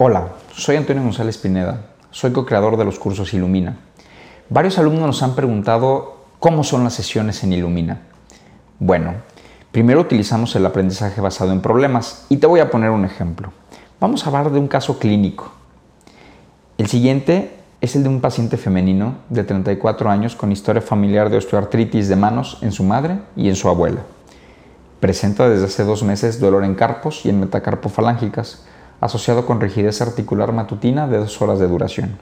Hola, soy Antonio González Pineda, soy co-creador de los cursos Ilumina. Varios alumnos nos han preguntado cómo son las sesiones en Ilumina. Bueno, primero utilizamos el aprendizaje basado en problemas y te voy a poner un ejemplo. Vamos a hablar de un caso clínico. El siguiente es el de un paciente femenino de 34 años con historia familiar de osteoartritis de manos en su madre y en su abuela. Presenta desde hace dos meses dolor en carpos y en metacarpofalángicas, asociado con rigidez articular matutina de dos horas de duración.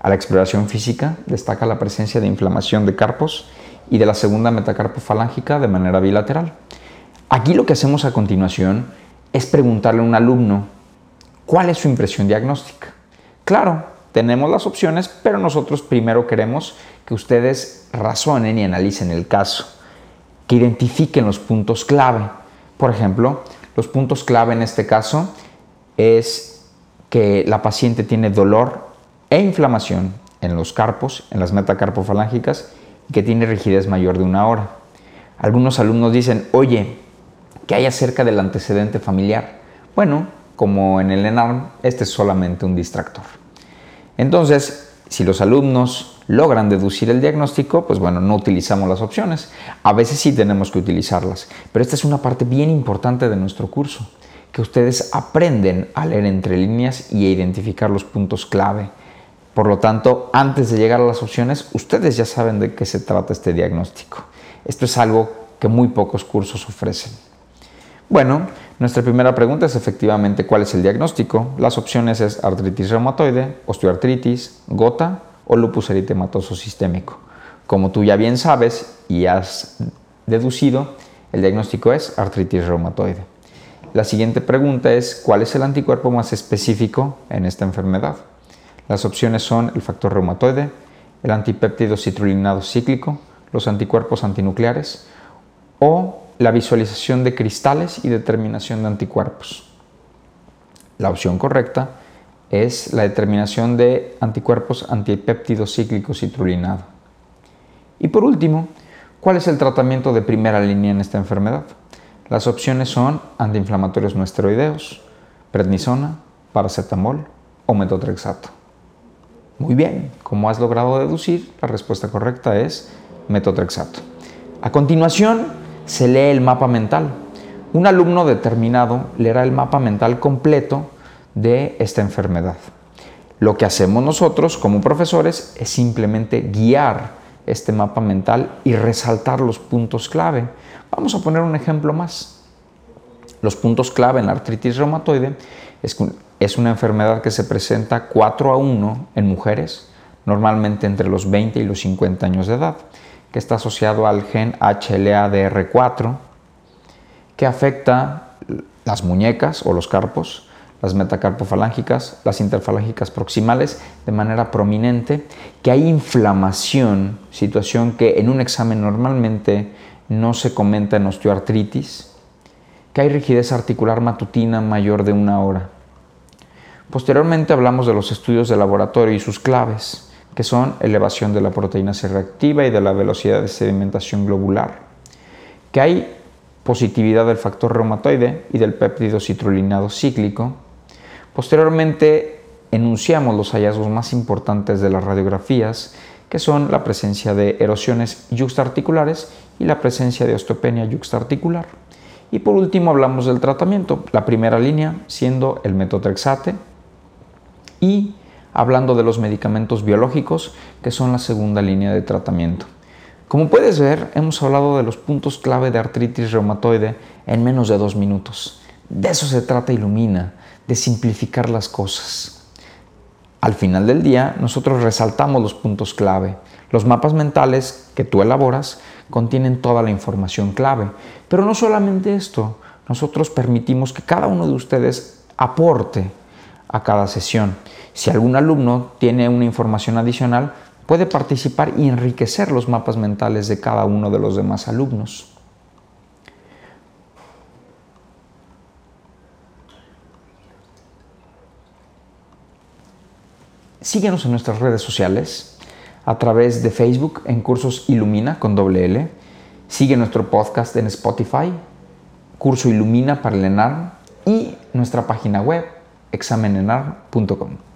A la exploración física destaca la presencia de inflamación de carpos y de la segunda metacarpofalángica de manera bilateral. Aquí lo que hacemos a continuación es preguntarle a un alumno cuál es su impresión diagnóstica. Claro, tenemos las opciones, pero nosotros primero queremos que ustedes razonen y analicen el caso, que identifiquen los puntos clave. Por ejemplo, los puntos clave en este caso es que la paciente tiene dolor e inflamación en los carpos, en las metacarpofalángicas, y que tiene rigidez mayor de una hora. Algunos alumnos dicen, oye, ¿qué hay acerca del antecedente familiar? Bueno, como en el ENARM, este es solamente un distractor. Entonces, si los alumnos logran deducir el diagnóstico, pues bueno, no utilizamos las opciones. A veces sí tenemos que utilizarlas, pero esta es una parte bien importante de nuestro curso que ustedes aprenden a leer entre líneas y a identificar los puntos clave. Por lo tanto, antes de llegar a las opciones, ustedes ya saben de qué se trata este diagnóstico. Esto es algo que muy pocos cursos ofrecen. Bueno, nuestra primera pregunta es efectivamente cuál es el diagnóstico. Las opciones es artritis reumatoide, osteoartritis, gota o lupus eritematoso sistémico. Como tú ya bien sabes y has deducido, el diagnóstico es artritis reumatoide. La siguiente pregunta es, ¿cuál es el anticuerpo más específico en esta enfermedad? Las opciones son el factor reumatoide, el antipéptido citrulinado cíclico, los anticuerpos antinucleares o la visualización de cristales y determinación de anticuerpos. La opción correcta es la determinación de anticuerpos antipéptido cíclico citrulinado. Y por último, ¿cuál es el tratamiento de primera línea en esta enfermedad? Las opciones son antiinflamatorios no esteroideos, prednisona, paracetamol o metotrexato. Muy bien, como has logrado deducir, la respuesta correcta es metotrexato. A continuación, se lee el mapa mental. Un alumno determinado leerá el mapa mental completo de esta enfermedad. Lo que hacemos nosotros como profesores es simplemente guiar este mapa mental y resaltar los puntos clave. Vamos a poner un ejemplo más. Los puntos clave en la artritis reumatoide es, una enfermedad que se presenta 4 a 1 en mujeres, normalmente entre los 20 y los 50 años de edad, que está asociado al gen HLA-DR4, que afecta las muñecas o los carpos, las metacarpofalángicas, las interfalángicas proximales de manera prominente, que hay inflamación, situación que en un examen normalmente no se comenta en osteoartritis, que hay rigidez articular matutina mayor de una hora. Posteriormente hablamos de los estudios de laboratorio y sus claves, que son elevación de la proteína C reactiva y de la velocidad de sedimentación globular, que hay positividad del factor reumatoide y del péptido citrulinado cíclico, Posteriormente, enunciamos los hallazgos más importantes de las radiografías, que son la presencia de erosiones yuxtaarticulares y la presencia de osteopenia yuxtaarticular. Y por último hablamos del tratamiento, la primera línea siendo el metotrexate y hablando de los medicamentos biológicos, que son la segunda línea de tratamiento. Como puedes ver, hemos hablado de los puntos clave de artritis reumatoide en menos de dos minutos. De eso se trata Ilumina, de simplificar las cosas. Al final del día, nosotros resaltamos los puntos clave. Los mapas mentales que tú elaboras contienen toda la información clave. Pero no solamente esto, nosotros permitimos que cada uno de ustedes aporte a cada sesión. Si algún alumno tiene una información adicional, puede participar y enriquecer los mapas mentales de cada uno de los demás alumnos. Síguenos en nuestras redes sociales a través de Facebook en Cursos Ilumina con doble L. Sigue nuestro podcast en Spotify, Curso Ilumina para el y nuestra página web examenenar.com.